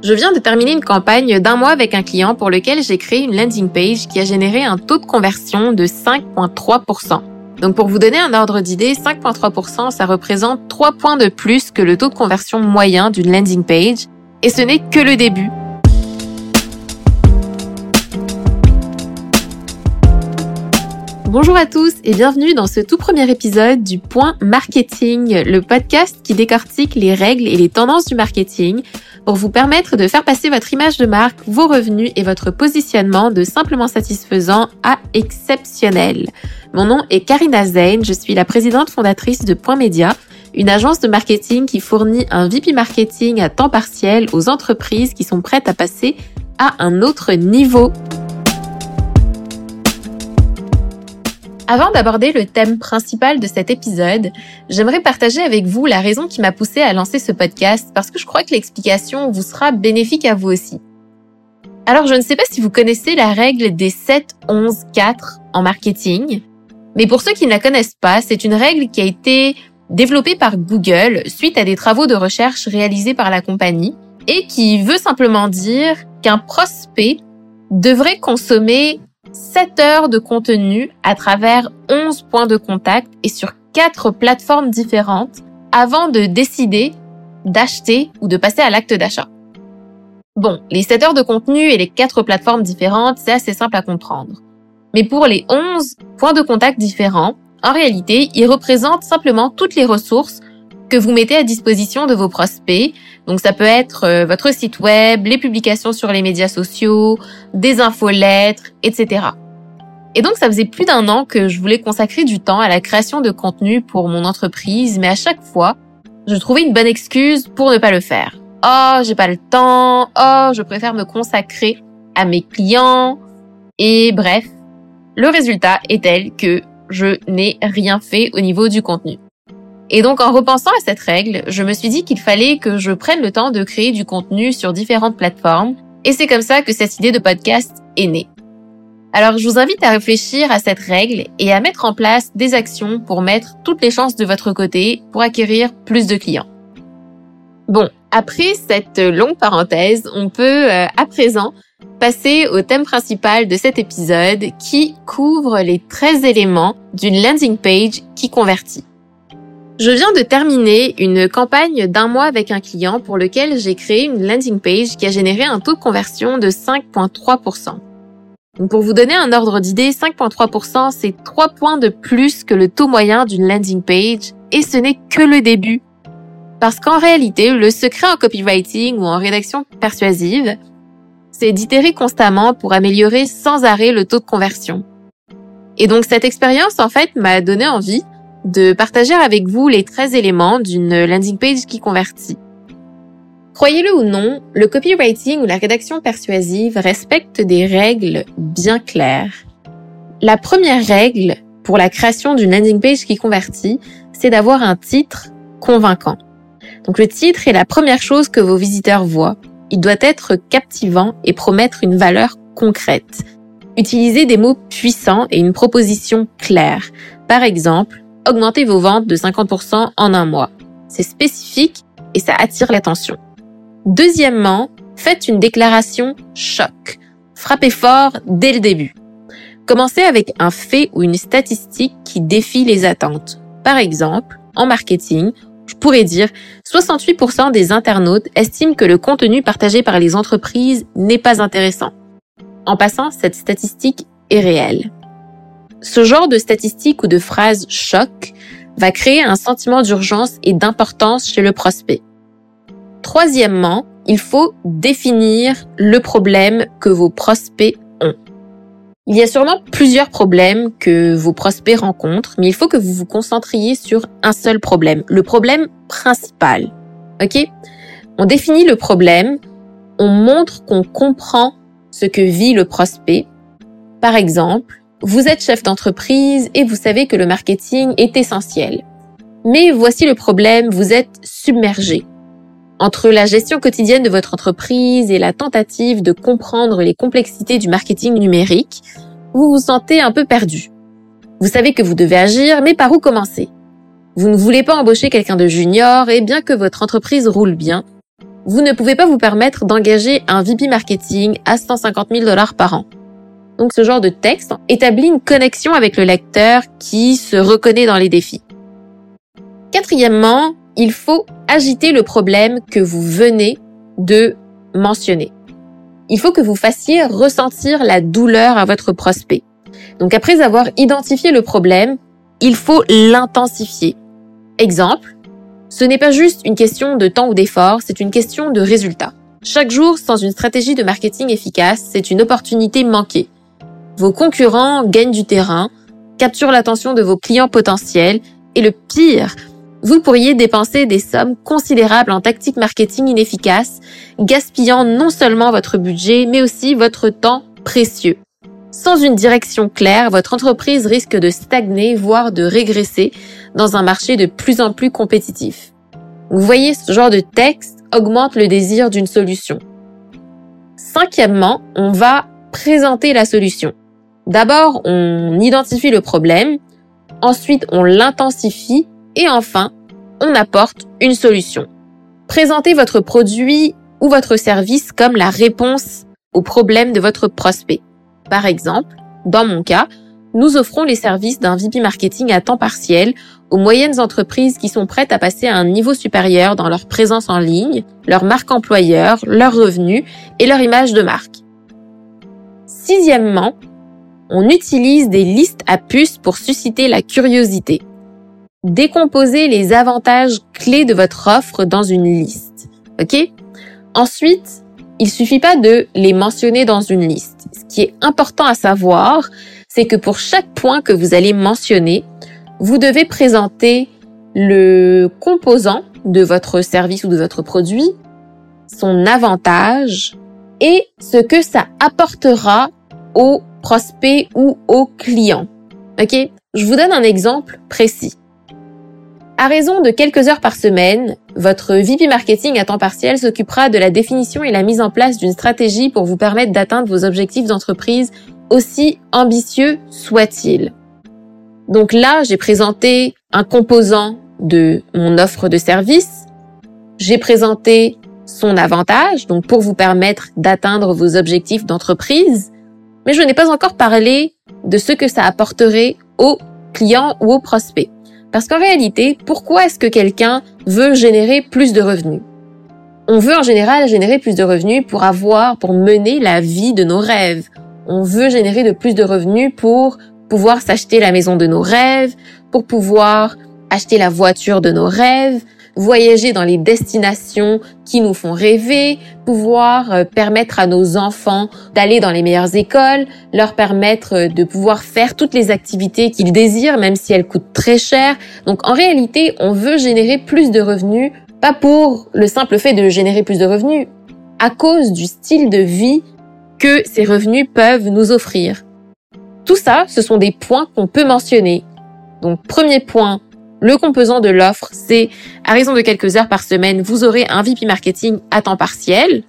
Je viens de terminer une campagne d'un mois avec un client pour lequel j'ai créé une landing page qui a généré un taux de conversion de 5,3%. Donc pour vous donner un ordre d'idée, 5,3%, ça représente 3 points de plus que le taux de conversion moyen d'une landing page. Et ce n'est que le début. Bonjour à tous et bienvenue dans ce tout premier épisode du Point Marketing, le podcast qui décortique les règles et les tendances du marketing pour vous permettre de faire passer votre image de marque, vos revenus et votre positionnement de simplement satisfaisant à exceptionnel. Mon nom est Karina Zain, je suis la présidente fondatrice de Point Média, une agence de marketing qui fournit un VP marketing à temps partiel aux entreprises qui sont prêtes à passer à un autre niveau. Avant d'aborder le thème principal de cet épisode, j'aimerais partager avec vous la raison qui m'a poussé à lancer ce podcast parce que je crois que l'explication vous sera bénéfique à vous aussi. Alors, je ne sais pas si vous connaissez la règle des 7, 11, 4 en marketing, mais pour ceux qui ne la connaissent pas, c'est une règle qui a été développée par Google suite à des travaux de recherche réalisés par la compagnie et qui veut simplement dire qu'un prospect devrait consommer 7 heures de contenu à travers 11 points de contact et sur 4 plateformes différentes avant de décider d'acheter ou de passer à l'acte d'achat. Bon, les 7 heures de contenu et les 4 plateformes différentes, c'est assez simple à comprendre. Mais pour les 11 points de contact différents, en réalité, ils représentent simplement toutes les ressources que vous mettez à disposition de vos prospects. Donc ça peut être euh, votre site web, les publications sur les médias sociaux, des infolettres, etc. Et donc ça faisait plus d'un an que je voulais consacrer du temps à la création de contenu pour mon entreprise, mais à chaque fois, je trouvais une bonne excuse pour ne pas le faire. Oh, j'ai pas le temps. Oh, je préfère me consacrer à mes clients. Et bref, le résultat est tel que je n'ai rien fait au niveau du contenu. Et donc en repensant à cette règle, je me suis dit qu'il fallait que je prenne le temps de créer du contenu sur différentes plateformes. Et c'est comme ça que cette idée de podcast est née. Alors je vous invite à réfléchir à cette règle et à mettre en place des actions pour mettre toutes les chances de votre côté pour acquérir plus de clients. Bon, après cette longue parenthèse, on peut euh, à présent passer au thème principal de cet épisode qui couvre les 13 éléments d'une landing page qui convertit. Je viens de terminer une campagne d'un mois avec un client pour lequel j'ai créé une landing page qui a généré un taux de conversion de 5,3%. pour vous donner un ordre d'idée, 5,3%, c'est 3 points de plus que le taux moyen d'une landing page et ce n'est que le début. Parce qu'en réalité, le secret en copywriting ou en rédaction persuasive, c'est d'itérer constamment pour améliorer sans arrêt le taux de conversion. Et donc cette expérience, en fait, m'a donné envie de partager avec vous les 13 éléments d'une landing page qui convertit. Croyez-le ou non, le copywriting ou la rédaction persuasive respecte des règles bien claires. La première règle pour la création d'une landing page qui convertit, c'est d'avoir un titre convaincant. Donc le titre est la première chose que vos visiteurs voient. Il doit être captivant et promettre une valeur concrète. Utilisez des mots puissants et une proposition claire. Par exemple, augmenter vos ventes de 50% en un mois. C'est spécifique et ça attire l'attention. Deuxièmement, faites une déclaration choc. Frappez fort dès le début. Commencez avec un fait ou une statistique qui défie les attentes. Par exemple, en marketing, je pourrais dire 68% des internautes estiment que le contenu partagé par les entreprises n'est pas intéressant. En passant, cette statistique est réelle. Ce genre de statistiques ou de phrases choc va créer un sentiment d'urgence et d'importance chez le prospect. Troisièmement, il faut définir le problème que vos prospects ont. Il y a sûrement plusieurs problèmes que vos prospects rencontrent, mais il faut que vous vous concentriez sur un seul problème, le problème principal. OK? On définit le problème, on montre qu'on comprend ce que vit le prospect. Par exemple, vous êtes chef d'entreprise et vous savez que le marketing est essentiel. Mais voici le problème, vous êtes submergé. Entre la gestion quotidienne de votre entreprise et la tentative de comprendre les complexités du marketing numérique, vous vous sentez un peu perdu. Vous savez que vous devez agir, mais par où commencer? Vous ne voulez pas embaucher quelqu'un de junior et bien que votre entreprise roule bien, vous ne pouvez pas vous permettre d'engager un VP marketing à 150 000 dollars par an. Donc ce genre de texte établit une connexion avec le lecteur qui se reconnaît dans les défis. Quatrièmement, il faut agiter le problème que vous venez de mentionner. Il faut que vous fassiez ressentir la douleur à votre prospect. Donc après avoir identifié le problème, il faut l'intensifier. Exemple, ce n'est pas juste une question de temps ou d'effort, c'est une question de résultat. Chaque jour, sans une stratégie de marketing efficace, c'est une opportunité manquée. Vos concurrents gagnent du terrain, capturent l'attention de vos clients potentiels et le pire, vous pourriez dépenser des sommes considérables en tactique marketing inefficaces, gaspillant non seulement votre budget, mais aussi votre temps précieux. Sans une direction claire, votre entreprise risque de stagner, voire de régresser dans un marché de plus en plus compétitif. Vous voyez, ce genre de texte augmente le désir d'une solution. Cinquièmement, on va présenter la solution. D'abord, on identifie le problème, ensuite on l'intensifie et enfin, on apporte une solution. Présentez votre produit ou votre service comme la réponse au problème de votre prospect. Par exemple, dans mon cas, nous offrons les services d'un VP marketing à temps partiel aux moyennes entreprises qui sont prêtes à passer à un niveau supérieur dans leur présence en ligne, leur marque employeur, leurs revenus et leur image de marque. Sixièmement, on utilise des listes à puces pour susciter la curiosité. Décomposez les avantages clés de votre offre dans une liste. OK? Ensuite, il suffit pas de les mentionner dans une liste. Ce qui est important à savoir, c'est que pour chaque point que vous allez mentionner, vous devez présenter le composant de votre service ou de votre produit, son avantage et ce que ça apportera au prospect ou au client. OK? Je vous donne un exemple précis. À raison de quelques heures par semaine, votre VP marketing à temps partiel s'occupera de la définition et la mise en place d'une stratégie pour vous permettre d'atteindre vos objectifs d'entreprise aussi ambitieux soient-ils. Donc là, j'ai présenté un composant de mon offre de service. J'ai présenté son avantage, donc pour vous permettre d'atteindre vos objectifs d'entreprise. Mais je n'ai pas encore parlé de ce que ça apporterait aux clients ou aux prospects. Parce qu'en réalité, pourquoi est-ce que quelqu'un veut générer plus de revenus? On veut en général générer plus de revenus pour avoir, pour mener la vie de nos rêves. On veut générer de plus de revenus pour pouvoir s'acheter la maison de nos rêves, pour pouvoir acheter la voiture de nos rêves, voyager dans les destinations qui nous font rêver, pouvoir euh, permettre à nos enfants d'aller dans les meilleures écoles, leur permettre euh, de pouvoir faire toutes les activités qu'ils désirent, même si elles coûtent très cher. Donc en réalité, on veut générer plus de revenus, pas pour le simple fait de générer plus de revenus, à cause du style de vie que ces revenus peuvent nous offrir. Tout ça, ce sont des points qu'on peut mentionner. Donc premier point, le composant de l'offre, c'est à raison de quelques heures par semaine, vous aurez un VP marketing à temps partiel.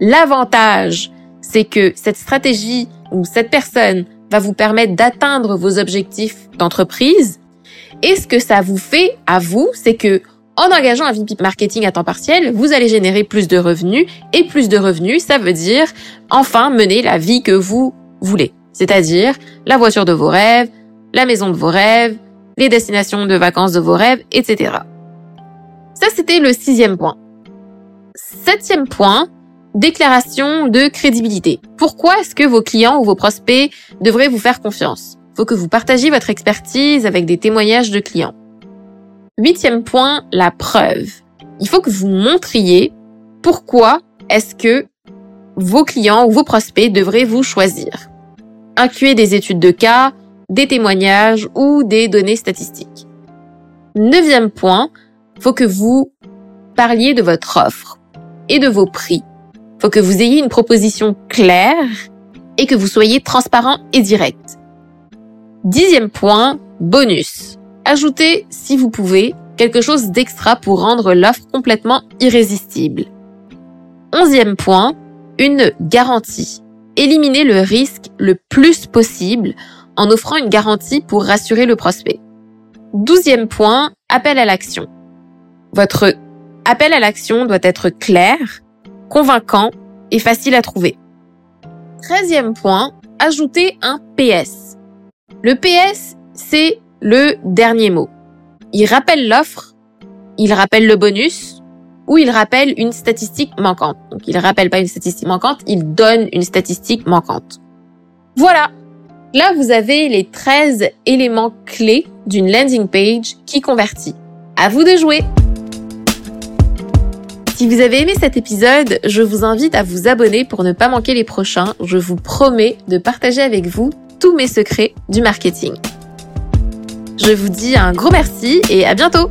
L'avantage, c'est que cette stratégie ou cette personne va vous permettre d'atteindre vos objectifs d'entreprise. Et ce que ça vous fait à vous, c'est que en engageant un VP marketing à temps partiel, vous allez générer plus de revenus et plus de revenus, ça veut dire enfin mener la vie que vous voulez. C'est-à-dire la voiture de vos rêves, la maison de vos rêves, les destinations de vacances de vos rêves, etc. Ça, c'était le sixième point. Septième point, déclaration de crédibilité. Pourquoi est-ce que vos clients ou vos prospects devraient vous faire confiance? Il faut que vous partagiez votre expertise avec des témoignages de clients. Huitième point, la preuve. Il faut que vous montriez pourquoi est-ce que vos clients ou vos prospects devraient vous choisir. Incluez des études de cas, des témoignages ou des données statistiques. Neuvième point, faut que vous parliez de votre offre et de vos prix. Faut que vous ayez une proposition claire et que vous soyez transparent et direct. Dixième point, bonus. Ajoutez, si vous pouvez, quelque chose d'extra pour rendre l'offre complètement irrésistible. Onzième point, une garantie. Éliminez le risque le plus possible en offrant une garantie pour rassurer le prospect. Douzième point, appel à l'action. Votre appel à l'action doit être clair, convaincant et facile à trouver. Treizième point, ajouter un PS. Le PS, c'est le dernier mot. Il rappelle l'offre, il rappelle le bonus, ou il rappelle une statistique manquante. Donc il rappelle pas une statistique manquante, il donne une statistique manquante. Voilà. Là, vous avez les 13 éléments clés d'une landing page qui convertit. À vous de jouer! Si vous avez aimé cet épisode, je vous invite à vous abonner pour ne pas manquer les prochains. Je vous promets de partager avec vous tous mes secrets du marketing. Je vous dis un gros merci et à bientôt